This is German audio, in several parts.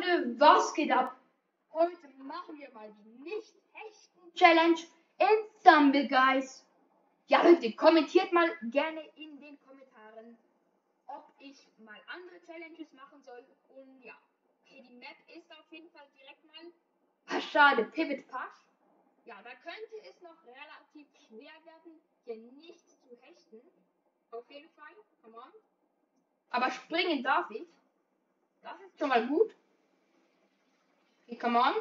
Freunde, was geht ab? Heute machen wir mal die Nicht-Hechten-Challenge in Stumble Guys. Ja, Leute, kommentiert mal gerne in den Kommentaren, ob ich mal andere Challenges machen soll. Und ja, okay, die Map ist auf jeden Fall direkt mal. Ah, schade, Pivot Pass. Ja, da könnte es noch relativ schwer werden, hier nicht zu hechten. Auf jeden Fall, come on. Aber springen darf ich. Das ist schon mal gut. Okay, come on.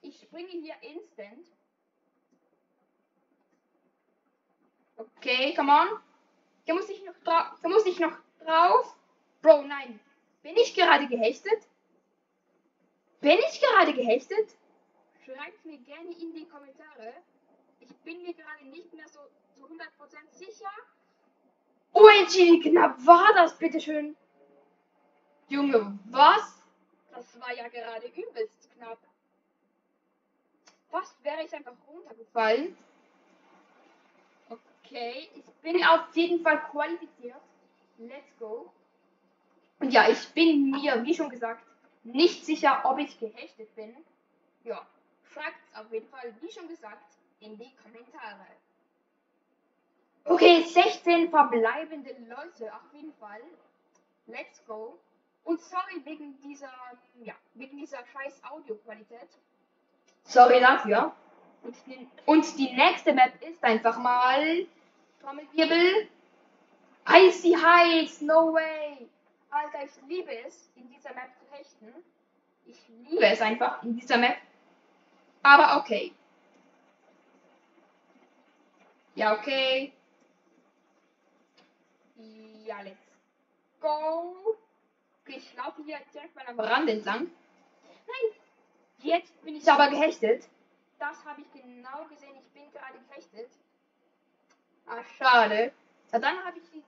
Ich springe hier instant. Okay, come on. Hier muss ich noch drauf. Hier muss ich noch drauf. Bro, nein. Bin ich gerade gehechtet? Bin ich gerade gehechtet? Schreibt mir gerne in die Kommentare. Ich bin mir gerade nicht mehr so zu 100% sicher. OMG, knapp war das, bitteschön? Junge, was? Das war ja gerade übelst knapp. Fast wäre ich einfach runtergefallen. Okay, ich bin auf jeden Fall qualifiziert. Let's go. Und ja, ich bin mir, wie schon gesagt, nicht sicher, ob ich gehechtet bin. Ja, schreibt auf jeden Fall, wie schon gesagt, in die Kommentare. Okay, 16 verbleibende Leute, auf jeden Fall. Let's go. Und sorry wegen dieser, ja, wegen dieser scheiß Audioqualität. Sorry dafür. Und die, und die nächste Map ist einfach mal Trommelwirbel. Icy Heights, no way. Alter, ich liebe es, in dieser Map zu hechten. Ich liebe es einfach in dieser Map. Aber okay. Ja, okay. Ja, let's go. Okay, ich laufe hier direkt mal am Rand entlang. Nein, jetzt bin ich aber gehechtet. Das habe ich genau gesehen. Ich bin gerade gehechtet. Ah, schade. Ja, dann habe ich die,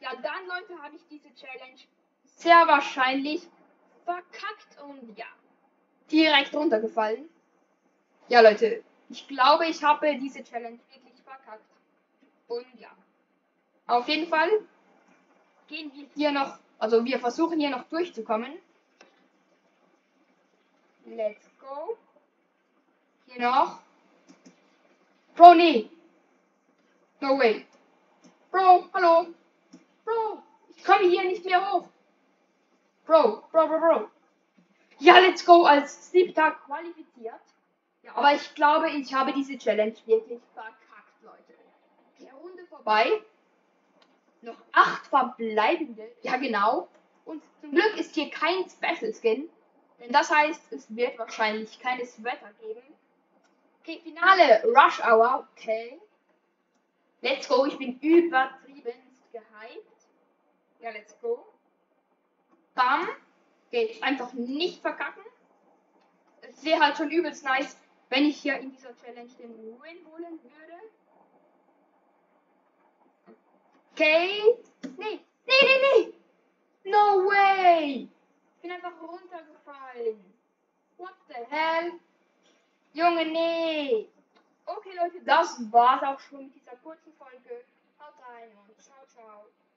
ja, dann Leute, habe ich diese Challenge sehr wahrscheinlich verkackt und ja, direkt runtergefallen. Ja, Leute, ich glaube, ich habe diese Challenge wirklich verkackt. Und ja, auf jeden Fall gehen wir hier noch, also wir versuchen hier noch durchzukommen. Let's go. Hier noch. Bro, nee. No way. Bro, hallo. Bro, ich komme hier nicht mehr hoch. Bro, Bro, Bro, Bro. Ja, let's go als siebter qualifiziert. Ja, aber ich glaube, ich habe diese Challenge wirklich verkackt, Leute. Die Runde vorbei noch acht verbleibende. Ja, genau. Und zum Glück ist hier kein Special Skin. Denn das heißt, es wird wahrscheinlich keines Wetter geben. Okay, Finale Rush Hour. Okay. Let's go. Ich bin übertriebenst gehypt. Ja, let's go. Bam. Okay, einfach nicht verkacken. Es wäre halt schon übelst nice, wenn ich hier in dieser Challenge den Win holen würde. Okay. Nee, nee, nee, nee. No way. Ich bin einfach runtergefallen. What the hell? Junge, nee. Okay, Leute, das war's auch schon mit dieser kurzen Folge. Haut rein und ciao, ciao.